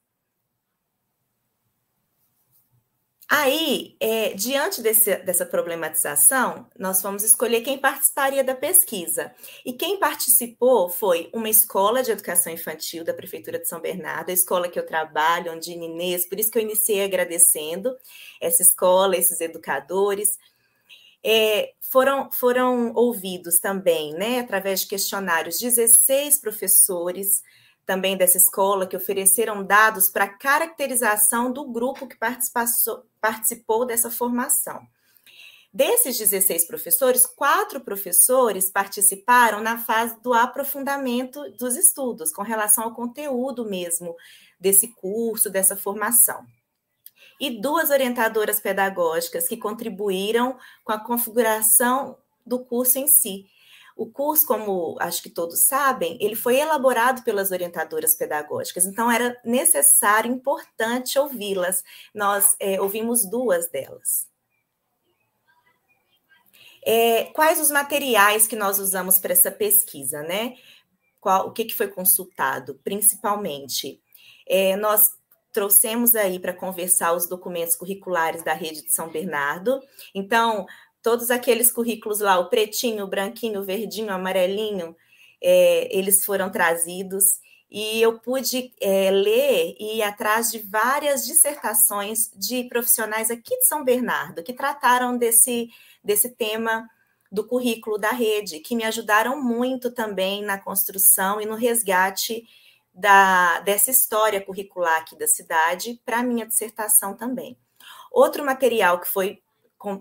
Aí, é, diante desse, dessa problematização, nós fomos escolher quem participaria da pesquisa. E quem participou foi uma escola de educação infantil da Prefeitura de São Bernardo, a escola que eu trabalho, onde Inês, por isso que eu iniciei agradecendo essa escola, esses educadores. É, foram, foram ouvidos também, né, através de questionários, 16 professores, também dessa escola que ofereceram dados para caracterização do grupo que participou dessa formação. Desses 16 professores, quatro professores participaram na fase do aprofundamento dos estudos, com relação ao conteúdo mesmo desse curso, dessa formação. E duas orientadoras pedagógicas que contribuíram com a configuração do curso em si, o curso, como acho que todos sabem, ele foi elaborado pelas orientadoras pedagógicas, então era necessário, importante ouvi-las. Nós é, ouvimos duas delas. É, quais os materiais que nós usamos para essa pesquisa, né? Qual, o que, que foi consultado, principalmente? É, nós trouxemos aí para conversar os documentos curriculares da rede de São Bernardo. Então, todos aqueles currículos lá, o pretinho, o branquinho, o verdinho, o amarelinho, é, eles foram trazidos e eu pude é, ler e ir atrás de várias dissertações de profissionais aqui de São Bernardo que trataram desse, desse tema do currículo da rede, que me ajudaram muito também na construção e no resgate da, dessa história curricular aqui da cidade para minha dissertação também. Outro material que foi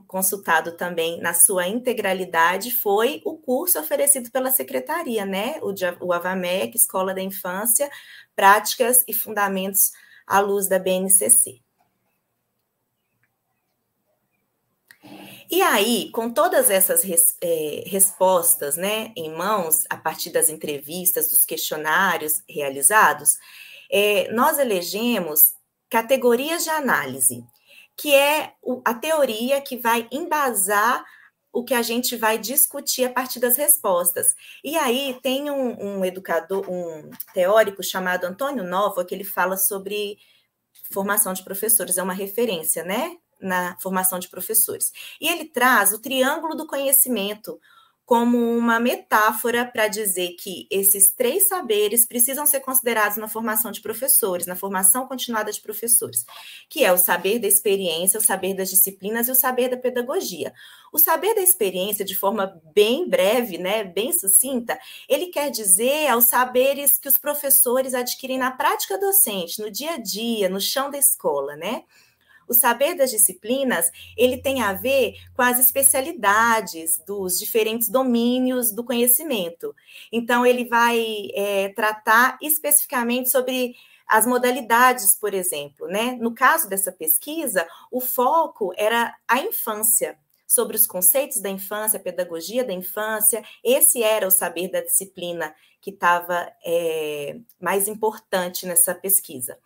consultado também na sua integralidade foi o curso oferecido pela secretaria, né? O, o AVAMEC, Escola da Infância, Práticas e Fundamentos à luz da BNCC. E aí, com todas essas res, é, respostas né, em mãos, a partir das entrevistas, dos questionários realizados, é, nós elegemos categorias de análise que é a teoria que vai embasar o que a gente vai discutir a partir das respostas. E aí tem um, um educador, um teórico chamado Antônio Nova, que ele fala sobre formação de professores, é uma referência, né? Na formação de professores. E ele traz o triângulo do conhecimento, como uma metáfora para dizer que esses três saberes precisam ser considerados na formação de professores, na formação continuada de professores, que é o saber da experiência, o saber das disciplinas e o saber da pedagogia. O saber da experiência, de forma bem breve, né, bem sucinta, ele quer dizer aos saberes que os professores adquirem na prática docente, no dia a dia, no chão da escola, né? O saber das disciplinas, ele tem a ver com as especialidades dos diferentes domínios do conhecimento. Então, ele vai é, tratar especificamente sobre as modalidades, por exemplo, né? No caso dessa pesquisa, o foco era a infância, sobre os conceitos da infância, a pedagogia da infância. Esse era o saber da disciplina que estava é, mais importante nessa pesquisa.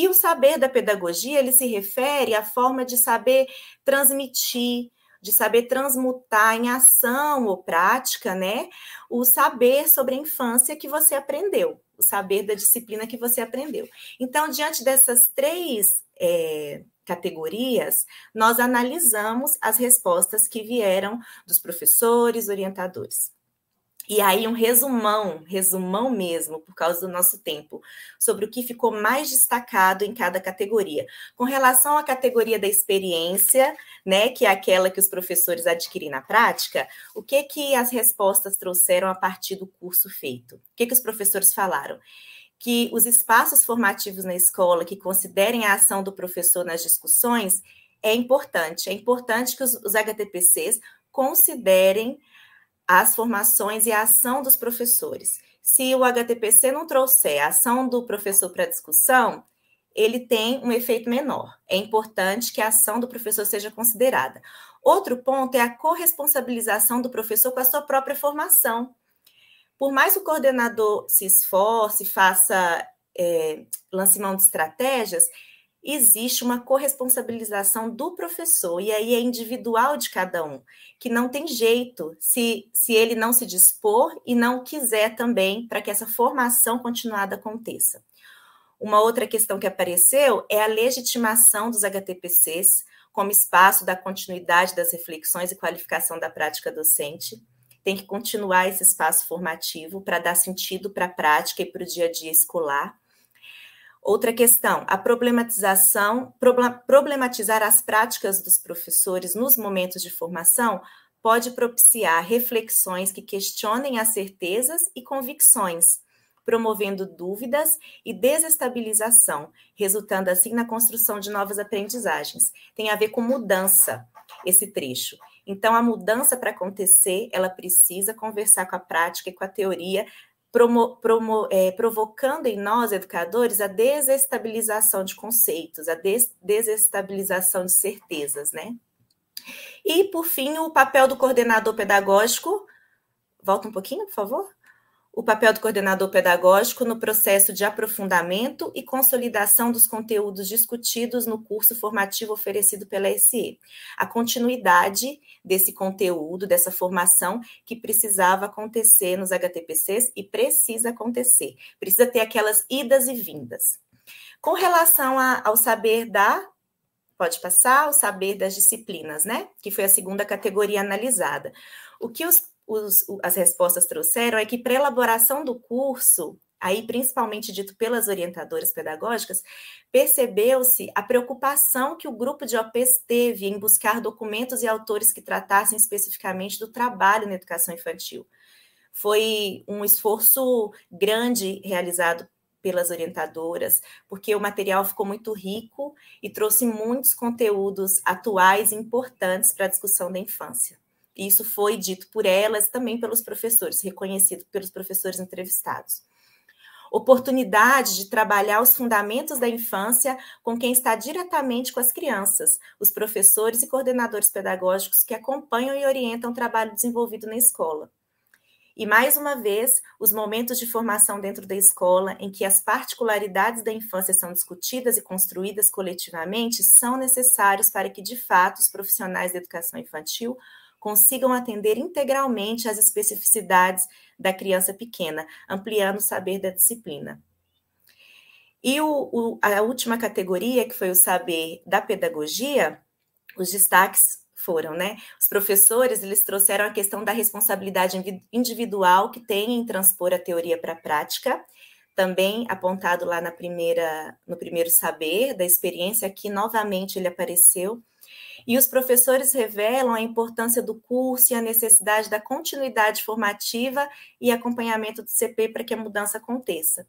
E o saber da pedagogia, ele se refere à forma de saber transmitir, de saber transmutar em ação ou prática, né? O saber sobre a infância que você aprendeu, o saber da disciplina que você aprendeu. Então, diante dessas três é, categorias, nós analisamos as respostas que vieram dos professores, orientadores. E aí, um resumão, resumão mesmo, por causa do nosso tempo, sobre o que ficou mais destacado em cada categoria. Com relação à categoria da experiência, né, que é aquela que os professores adquirem na prática, o que que as respostas trouxeram a partir do curso feito? O que que os professores falaram? Que os espaços formativos na escola que considerem a ação do professor nas discussões é importante. É importante que os, os HTPCs considerem as formações e a ação dos professores. Se o HTPC não trouxer a ação do professor para discussão, ele tem um efeito menor. É importante que a ação do professor seja considerada. Outro ponto é a corresponsabilização do professor com a sua própria formação. Por mais que o coordenador se esforce, faça é, lance mão de estratégias, existe uma corresponsabilização do professor, e aí é individual de cada um, que não tem jeito se, se ele não se dispor e não quiser também para que essa formação continuada aconteça. Uma outra questão que apareceu é a legitimação dos HTPCs como espaço da continuidade das reflexões e qualificação da prática docente. Tem que continuar esse espaço formativo para dar sentido para a prática e para o dia a dia escolar Outra questão, a problematização, problematizar as práticas dos professores nos momentos de formação pode propiciar reflexões que questionem as certezas e convicções, promovendo dúvidas e desestabilização, resultando assim na construção de novas aprendizagens. Tem a ver com mudança esse trecho. Então, a mudança para acontecer, ela precisa conversar com a prática e com a teoria promo, promo, é, provocando em nós, educadores, a desestabilização de conceitos, a des, desestabilização de certezas, né? E, por fim, o papel do coordenador pedagógico. Volta um pouquinho, por favor o papel do coordenador pedagógico no processo de aprofundamento e consolidação dos conteúdos discutidos no curso formativo oferecido pela SE. A continuidade desse conteúdo, dessa formação que precisava acontecer nos HTPCs e precisa acontecer. Precisa ter aquelas idas e vindas. Com relação a, ao saber da pode passar o saber das disciplinas, né? Que foi a segunda categoria analisada. O que os os, as respostas trouxeram é que para elaboração do curso, aí principalmente dito pelas orientadoras pedagógicas, percebeu-se a preocupação que o grupo de OPs teve em buscar documentos e autores que tratassem especificamente do trabalho na educação infantil. Foi um esforço grande realizado pelas orientadoras, porque o material ficou muito rico e trouxe muitos conteúdos atuais e importantes para a discussão da infância. Isso foi dito por elas também pelos professores, reconhecido pelos professores entrevistados. Oportunidade de trabalhar os fundamentos da infância com quem está diretamente com as crianças, os professores e coordenadores pedagógicos que acompanham e orientam o trabalho desenvolvido na escola. E mais uma vez, os momentos de formação dentro da escola, em que as particularidades da infância são discutidas e construídas coletivamente, são necessários para que, de fato, os profissionais da educação infantil consigam atender integralmente às especificidades da criança pequena, ampliando o saber da disciplina. E o, o, a última categoria, que foi o saber da pedagogia, os destaques foram, né? Os professores, eles trouxeram a questão da responsabilidade individual que tem em transpor a teoria para a prática, também apontado lá na primeira, no primeiro saber, da experiência, aqui novamente ele apareceu, e os professores revelam a importância do curso e a necessidade da continuidade formativa e acompanhamento do CP para que a mudança aconteça.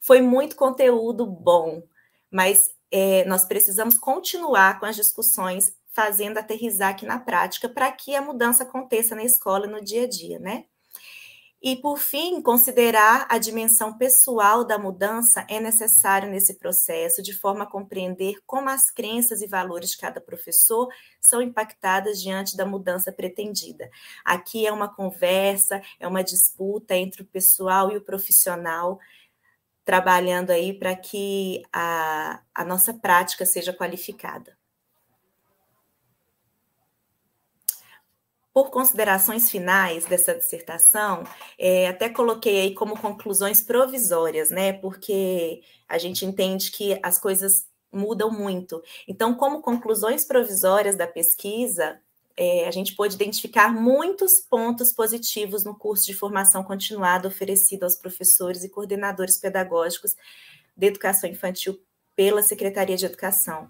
Foi muito conteúdo bom, mas é, nós precisamos continuar com as discussões, fazendo aterrizar aqui na prática para que a mudança aconteça na escola no dia a dia, né? E, por fim, considerar a dimensão pessoal da mudança é necessário nesse processo, de forma a compreender como as crenças e valores de cada professor são impactadas diante da mudança pretendida. Aqui é uma conversa, é uma disputa entre o pessoal e o profissional, trabalhando aí para que a, a nossa prática seja qualificada. Por considerações finais dessa dissertação, é, até coloquei aí como conclusões provisórias, né? Porque a gente entende que as coisas mudam muito. Então, como conclusões provisórias da pesquisa, é, a gente pôde identificar muitos pontos positivos no curso de formação continuada oferecido aos professores e coordenadores pedagógicos de educação infantil pela Secretaria de Educação.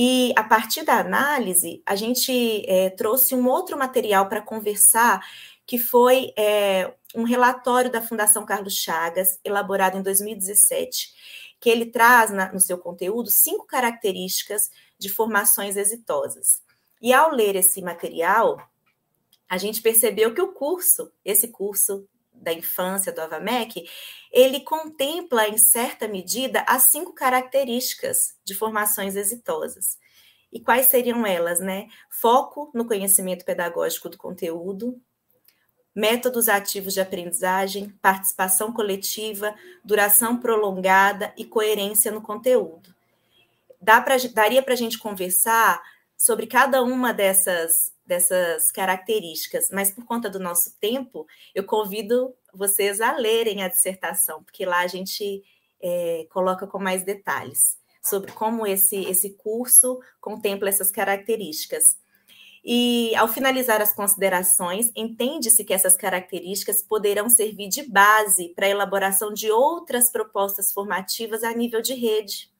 E a partir da análise, a gente é, trouxe um outro material para conversar, que foi é, um relatório da Fundação Carlos Chagas, elaborado em 2017, que ele traz na, no seu conteúdo cinco características de formações exitosas. E ao ler esse material, a gente percebeu que o curso, esse curso da infância do Avamec, ele contempla, em certa medida, as cinco características de formações exitosas. E quais seriam elas, né? Foco no conhecimento pedagógico do conteúdo, métodos ativos de aprendizagem, participação coletiva, duração prolongada e coerência no conteúdo. Dá pra, daria para a gente conversar sobre cada uma dessas dessas características, mas por conta do nosso tempo, eu convido vocês a lerem a dissertação, porque lá a gente é, coloca com mais detalhes sobre como esse, esse curso contempla essas características. E, ao finalizar as considerações, entende-se que essas características poderão servir de base para a elaboração de outras propostas formativas a nível de rede.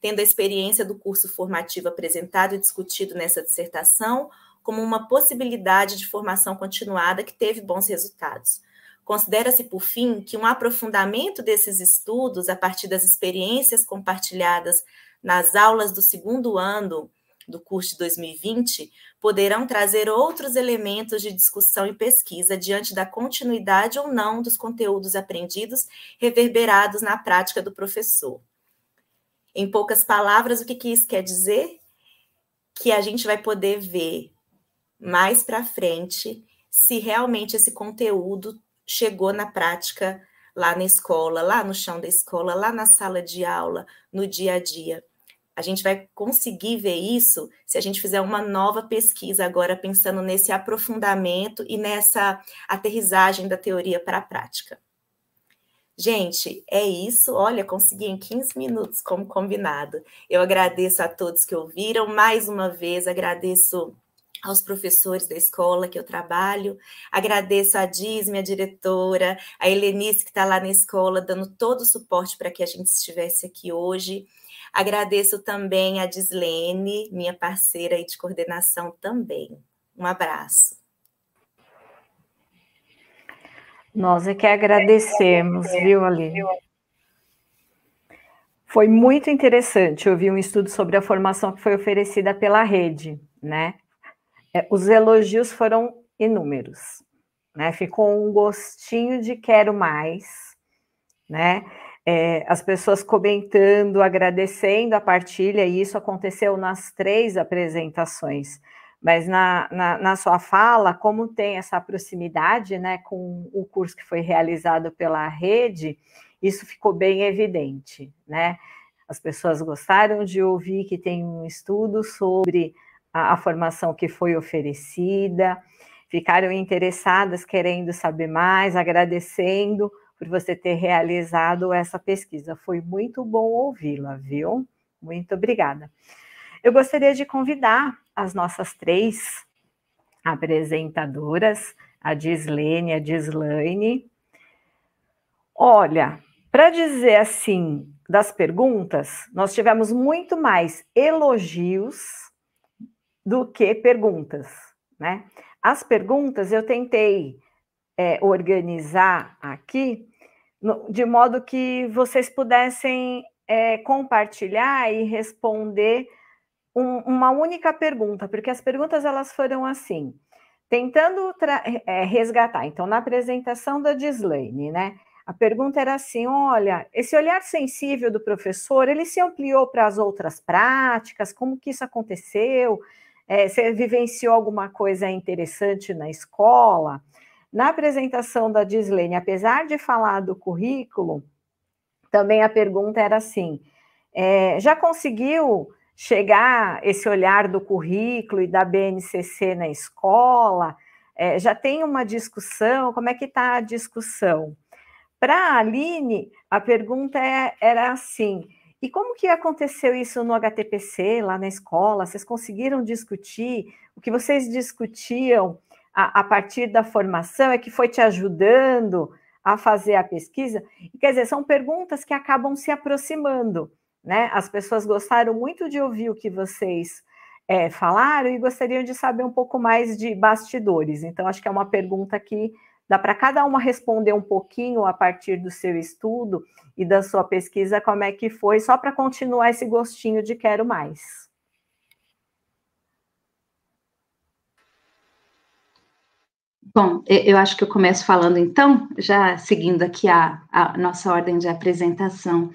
Tendo a experiência do curso formativo apresentado e discutido nessa dissertação, como uma possibilidade de formação continuada que teve bons resultados. Considera-se, por fim, que um aprofundamento desses estudos, a partir das experiências compartilhadas nas aulas do segundo ano do curso de 2020, poderão trazer outros elementos de discussão e pesquisa diante da continuidade ou não dos conteúdos aprendidos reverberados na prática do professor. Em poucas palavras, o que, isso quer dizer? Que a gente vai poder ver mais para frente se realmente esse conteúdo chegou na prática lá na escola, lá no chão da escola, lá na sala de aula, no dia a dia. A gente vai conseguir ver isso se a gente fizer uma nova pesquisa agora, pensando nesse aprofundamento e nessa aterrissagem da teoria para a prática. Gente, é isso. Olha, consegui em 15 minutos, como combinado. Eu agradeço a todos que ouviram. Mais uma vez, agradeço aos professores da escola que eu trabalho. Agradeço a Diz, minha diretora, a Helenice, que está lá na escola, dando todo o suporte para que a gente estivesse aqui hoje. Agradeço também a Dislene, minha parceira de coordenação também. Um abraço. Nós é que agradecemos, viu, Aline? Foi muito interessante ouvir um estudo sobre a formação que foi oferecida pela rede, né? É, os elogios foram inúmeros, né? Ficou um gostinho de quero mais, né? É, as pessoas comentando, agradecendo a partilha, e isso aconteceu nas três apresentações. Mas na, na, na, sua fala, como tem essa proximidade né, com o curso que foi realizado pela rede, isso ficou bem evidente. Né? As pessoas gostaram de ouvir que tem um estudo sobre a, a formação que foi oferecida, ficaram interessadas, querendo saber mais, agradecendo por você ter realizado essa pesquisa. Foi muito bom ouvi-la, viu? Muito obrigada. Eu gostaria de convidar as nossas três apresentadoras, a Dislene, a Dislaine. Olha, para dizer assim, das perguntas, nós tivemos muito mais elogios do que perguntas, né? As perguntas eu tentei é, organizar aqui no, de modo que vocês pudessem é, compartilhar e responder um, uma única pergunta, porque as perguntas elas foram assim, tentando é, resgatar. Então, na apresentação da Dislane, né? A pergunta era assim: olha, esse olhar sensível do professor, ele se ampliou para as outras práticas? Como que isso aconteceu? É, você vivenciou alguma coisa interessante na escola? Na apresentação da Dislene, apesar de falar do currículo, também a pergunta era assim: é, já conseguiu chegar esse olhar do currículo e da BNCC na escola? É, já tem uma discussão? Como é que está a discussão? Para a Aline, a pergunta é, era assim: e como que aconteceu isso no HTPC, lá na escola? Vocês conseguiram discutir? O que vocês discutiam a, a partir da formação é que foi te ajudando a fazer a pesquisa? quer dizer, são perguntas que acabam se aproximando, né? As pessoas gostaram muito de ouvir o que vocês é, falaram e gostariam de saber um pouco mais de bastidores. Então, acho que é uma pergunta que Dá para cada uma responder um pouquinho a partir do seu estudo e da sua pesquisa como é que foi, só para continuar esse gostinho de quero mais. Bom, eu acho que eu começo falando então, já seguindo aqui a, a nossa ordem de apresentação,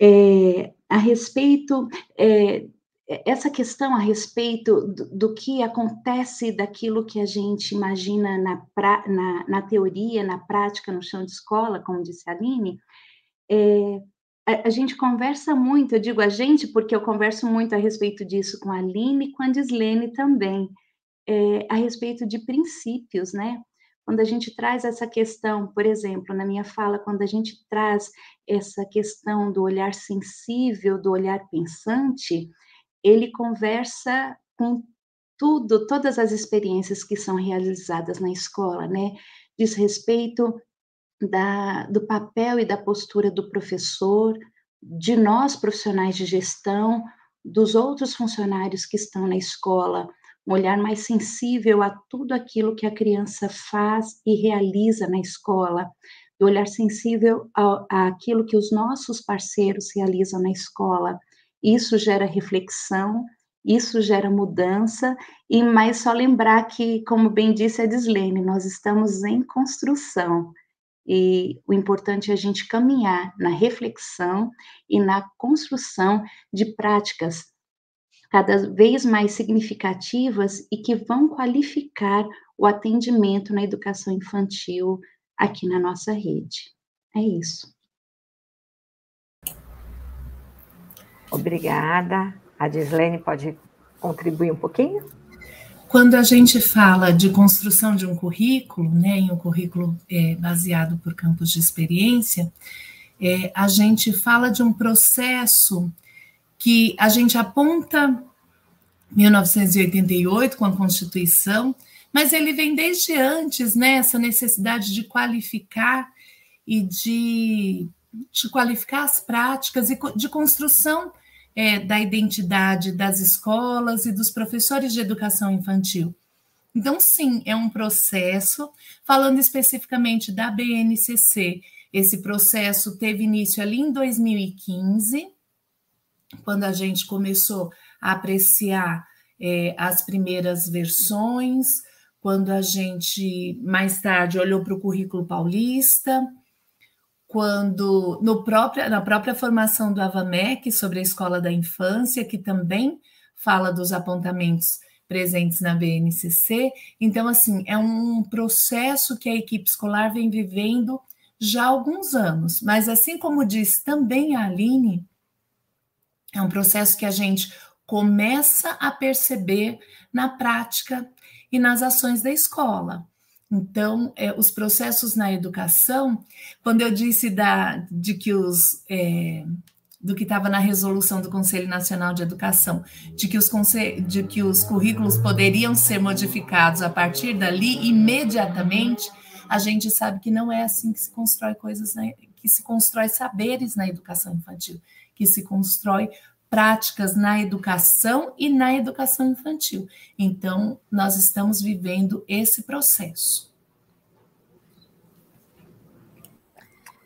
é, a respeito é, essa questão a respeito do, do, que acontece daquilo que a gente imagina na, pra, na, na, teoria, na prática, no chão de escola, como disse a Aline, é, a, a, gente conversa muito, eu digo a gente porque eu converso muito a respeito disso com a Aline e com a Dislene também, é, a respeito de princípios, né? Quando a gente traz essa questão, por exemplo, na minha fala, quando a gente traz essa questão do olhar sensível, do olhar pensante, ele conversa com tudo, todas as experiências que são realizadas na escola, né? Diz respeito da, do papel e da postura do professor, de nós profissionais de gestão, dos outros funcionários que estão na escola, um olhar mais sensível a tudo aquilo que a criança faz e realiza na escola, do olhar sensível àquilo que os nossos parceiros realizam na escola, isso gera reflexão, isso gera mudança, e mais só lembrar que, como bem disse a Dislene, nós estamos em construção, e o importante é a gente caminhar na reflexão e na construção de práticas cada vez mais significativas e que vão qualificar o atendimento na educação infantil aqui na nossa rede. É isso. Obrigada. A Gislene pode contribuir um pouquinho? Quando a gente fala de construção de um currículo, né, em um currículo é, baseado por campos de experiência, é, a gente fala de um processo que a gente aponta 1988, com a Constituição, mas ele vem desde antes, né, essa necessidade de qualificar e de, de qualificar as práticas e de construção é, da identidade das escolas e dos professores de educação infantil. Então, sim, é um processo, falando especificamente da BNCC, esse processo teve início ali em 2015, quando a gente começou a apreciar é, as primeiras versões, quando a gente mais tarde olhou para o currículo paulista, quando no na própria formação do Avamec sobre a escola da infância, que também fala dos apontamentos presentes na BNCC. Então, assim, é um processo que a equipe escolar vem vivendo já há alguns anos, mas assim como disse também a Aline, é um processo que a gente começa a perceber na prática e nas ações da escola. Então, é, os processos na educação, quando eu disse da, de que os é, do que estava na resolução do Conselho Nacional de Educação, de que, os de que os currículos poderiam ser modificados a partir dali imediatamente, a gente sabe que não é assim que se constrói coisas, na, que se constrói saberes na educação infantil, que se constrói práticas na educação e na educação infantil. Então, nós estamos vivendo esse processo.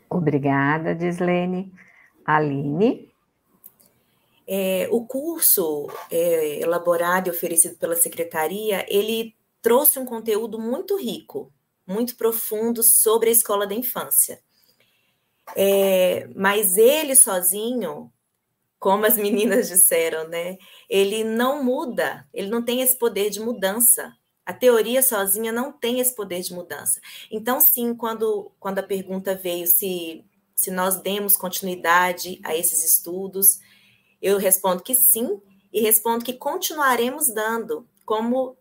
Obrigada, Dislene. Aline? É, o curso é, elaborado e oferecido pela secretaria, ele trouxe um conteúdo muito rico, muito profundo sobre a escola da infância. É, mas ele sozinho como as meninas disseram, né? Ele não muda, ele não tem esse poder de mudança. A teoria sozinha não tem esse poder de mudança. Então, sim, quando, quando a pergunta veio se, se nós demos continuidade a esses estudos, eu respondo que sim, e respondo que continuaremos dando, como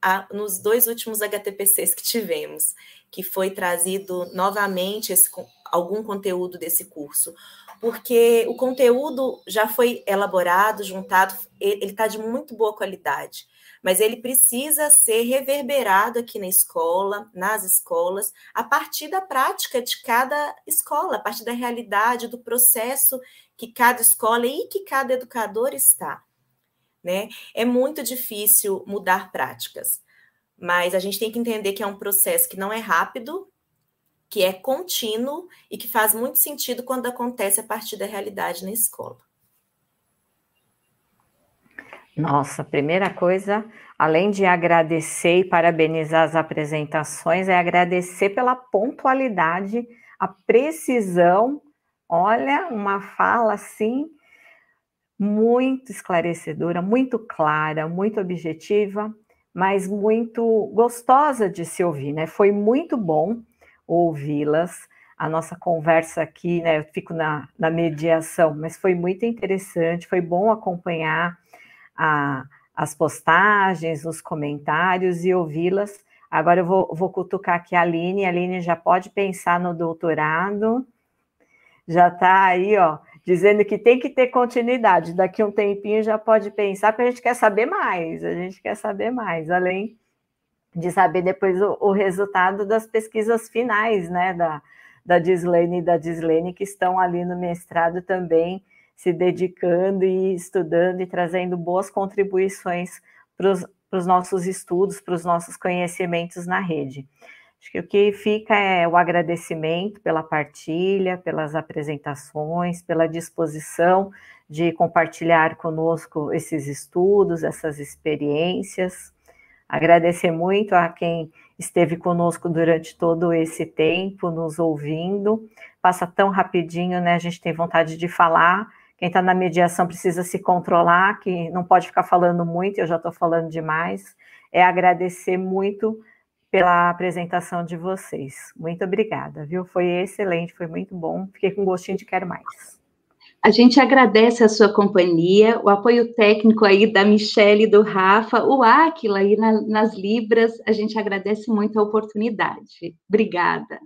a, nos dois últimos HTPCs que tivemos, que foi trazido novamente esse, algum conteúdo desse curso porque o conteúdo já foi elaborado, juntado, ele está de muito boa qualidade, mas ele precisa ser reverberado aqui na escola, nas escolas, a partir da prática de cada escola, a partir da realidade, do processo que cada escola e que cada educador está. Né? É muito difícil mudar práticas, mas a gente tem que entender que é um processo que não é rápido, que é contínuo e que faz muito sentido quando acontece a partir da realidade na escola. Nossa, primeira coisa, além de agradecer e parabenizar as apresentações, é agradecer pela pontualidade, a precisão. Olha, uma fala assim muito esclarecedora, muito clara, muito objetiva, mas muito gostosa de se ouvir, né? Foi muito bom ouvi-las. A nossa conversa aqui, né? Eu fico na, na mediação, mas foi muito interessante, foi bom acompanhar a, as postagens, os comentários e ouvi-las. Agora eu vou, vou cutucar aqui a Aline, a Aline já pode pensar no doutorado, já está aí, ó, dizendo que tem que ter continuidade. Daqui um tempinho já pode pensar, porque a gente quer saber mais, a gente quer saber mais, além de saber depois o, o, resultado das pesquisas finais, né, da, da Dislene e da Dislene, que estão ali no mestrado também se dedicando e estudando e trazendo boas contribuições para os nossos estudos, para os nossos conhecimentos na rede. Acho que o que fica é o agradecimento pela partilha, pelas apresentações, pela disposição de compartilhar conosco esses estudos, essas experiências. Agradecer muito a quem esteve conosco durante todo esse tempo, nos ouvindo. Passa tão rapidinho, né? A gente tem vontade de falar. Quem está na mediação precisa se controlar, que não pode ficar falando muito, eu já estou falando demais. É agradecer muito pela apresentação de vocês. Muito obrigada, viu? Foi excelente, foi muito bom. Fiquei com gostinho de quero mais. A gente agradece a sua companhia, o apoio técnico aí da Michelle e do Rafa, o Aquila aí na, nas Libras. A gente agradece muito a oportunidade. Obrigada.